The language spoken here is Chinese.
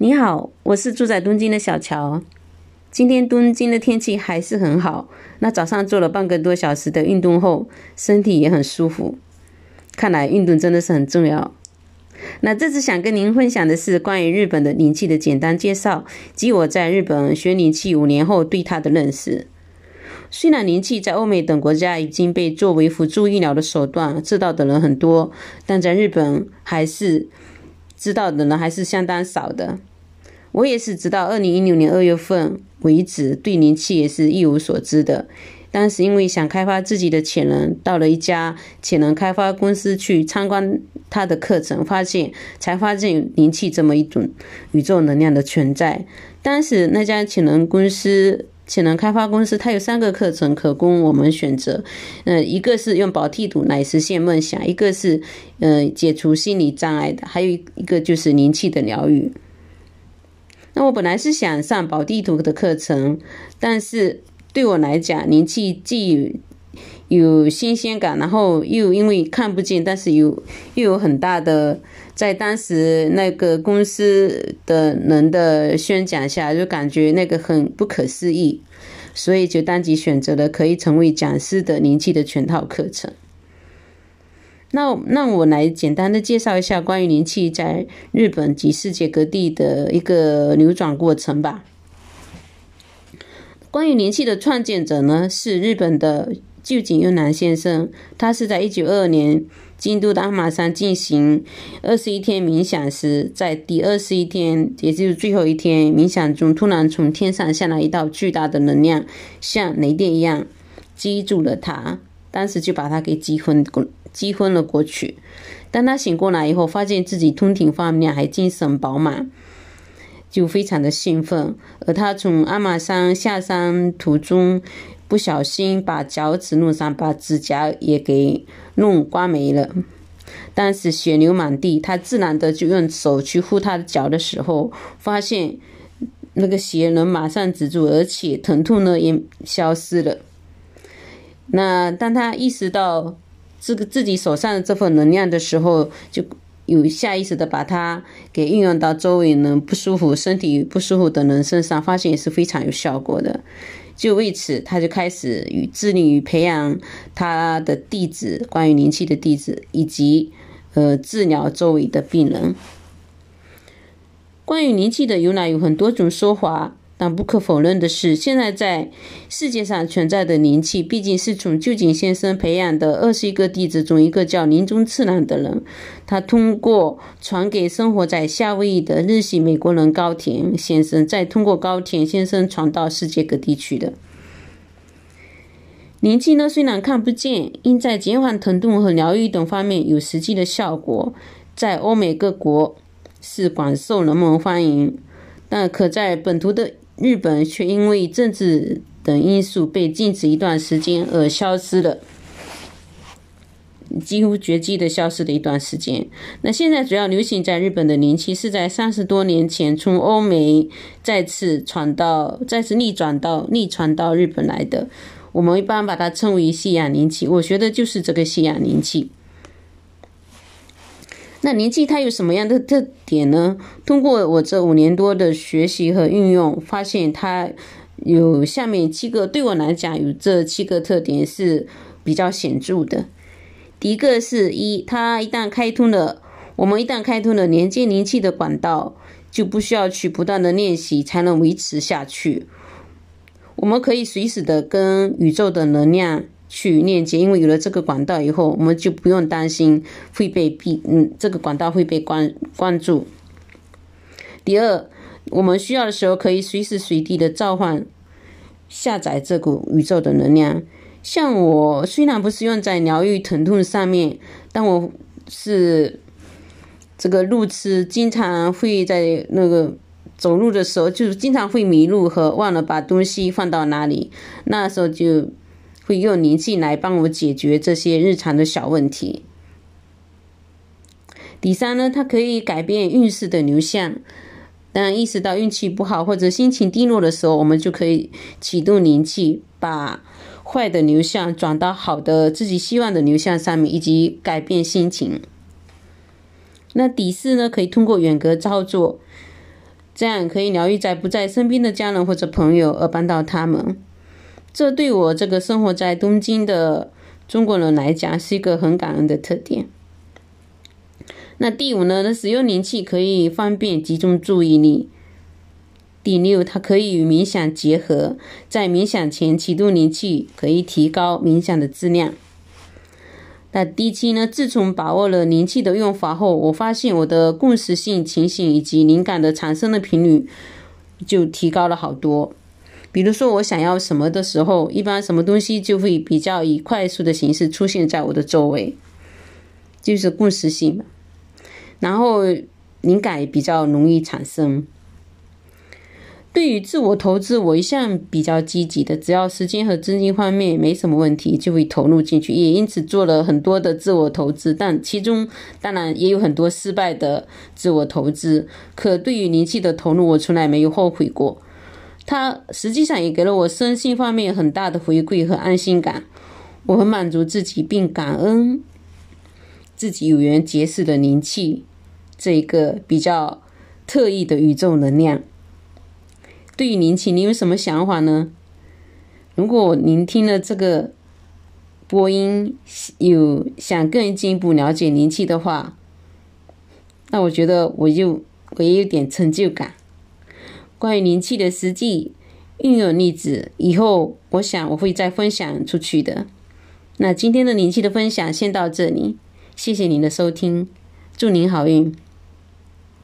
你好，我是住在东京的小乔。今天东京的天气还是很好。那早上做了半个多小时的运动后，身体也很舒服。看来运动真的是很重要。那这次想跟您分享的是关于日本的灵气的简单介绍，及我在日本学灵气五年后对它的认识。虽然灵气在欧美等国家已经被作为辅助医疗的手段知道的人很多，但在日本还是知道的人还是相当少的。我也是直到二零一六年二月份为止，对灵气也是一无所知的。当时因为想开发自己的潜能，到了一家潜能开发公司去参观他的课程，发现才发现灵气这么一种宇宙能量的存在。当时那家潜能公司。潜能开发公司，它有三个课程可供我们选择。呃，一个是用宝地图来实现梦想，一个是呃解除心理障碍的，还有一个就是灵气的疗愈。那我本来是想上宝地图的课程，但是对我来讲，灵气既有新鲜感，然后又因为看不见，但是有又有很大的。在当时那个公司的人的宣讲下，就感觉那个很不可思议，所以就当即选择了可以成为讲师的灵气的全套课程。那那我来简单的介绍一下关于灵气在日本及世界各地的一个流转过程吧。关于灵气的创建者呢，是日本的旧井优男先生，他是在一九二二年。京都的阿玛山进行二十一天冥想时，在第二十一天，也就是最后一天冥想中，突然从天上下来一道巨大的能量，像雷电一样击住了他，当时就把他给击昏过，击昏了过去。当他醒过来以后，发现自己通体发亮，还精神饱满，就非常的兴奋。而他从阿玛山下山途中。不小心把脚趾弄伤，把指甲也给弄刮没了。当时血流满地，他自然的就用手去护他的脚的时候，发现那个血能马上止住，而且疼痛呢也消失了。那当他意识到这个自己手上的这份能量的时候，就有下意识的把它给运用到周围人不舒服、身体不舒服的人身上，发现也是非常有效果的。就为此，他就开始与致力于培养他的弟子，关于灵气的弟子，以及呃治疗周围的病人。关于灵气的由来有很多种说法。但不可否认的是，现在在世界上存在的灵气，毕竟是从旧井先生培养的二十一个弟子中一个叫林中次郎的人，他通过传给生活在夏威夷的日系美国人高田先生，再通过高田先生传到世界各地去的。灵气呢，虽然看不见，因在减缓疼痛和疗愈等方面有实际的效果，在欧美各国是广受人们欢迎，但可在本土的。日本却因为政治等因素被禁止一段时间而消失了，几乎绝迹的消失了一段时间。那现在主要流行在日本的灵气是在三十多年前从欧美再次传到、再次逆转到、逆传到日本来的。我们一般把它称为西洋灵气，我学的就是这个西洋灵气。那灵气它有什么样的特点呢？通过我这五年多的学习和运用，发现它有下面七个，对我来讲有这七个特点是比较显著的。第一个是一，它一旦开通了，我们一旦开通了连接灵气的管道，就不需要去不断的练习才能维持下去，我们可以随时的跟宇宙的能量。去链接，因为有了这个管道以后，我们就不用担心会被闭，嗯，这个管道会被关关注。第二，我们需要的时候可以随时随地的召唤、下载这股宇宙的能量。像我虽然不是用在疗愈疼痛上面，但我是这个路痴，经常会在那个走路的时候，就是经常会迷路和忘了把东西放到哪里，那时候就。会用灵气来帮我解决这些日常的小问题。第三呢，它可以改变运势的流向。当意识到运气不好或者心情低落的时候，我们就可以启动灵气，把坏的流向转到好的自己希望的流向上面，以及改变心情。那第四呢，可以通过远隔操作。这样可以疗愈在不在身边的家人或者朋友，而帮到他们。这对我这个生活在东京的中国人来讲，是一个很感恩的特点。那第五呢？那使用灵气可以方便集中注意力。第六，它可以与冥想结合，在冥想前启动灵气，可以提高冥想的质量。那第七呢？自从把握了灵气的用法后，我发现我的共识性情形以及灵感的产生的频率就提高了好多。比如说，我想要什么的时候，一般什么东西就会比较以快速的形式出现在我的周围，就是共识性嘛。然后灵感也比较容易产生。对于自我投资，我一向比较积极的，只要时间和资金方面没什么问题，就会投入进去。也因此做了很多的自我投资，但其中当然也有很多失败的自我投资。可对于灵气的投入，我从来没有后悔过。它实际上也给了我身心方面很大的回馈和安心感。我很满足自己，并感恩自己有缘结识的灵气这一个比较特异的宇宙能量。对于灵气，你有什么想法呢？如果您听了这个播音，有想更进一步了解灵气的话，那我觉得我就我也有点成就感。关于灵气的实际运用例子，以后我想我会再分享出去的。那今天的灵气的分享先到这里，谢谢您的收听，祝您好运。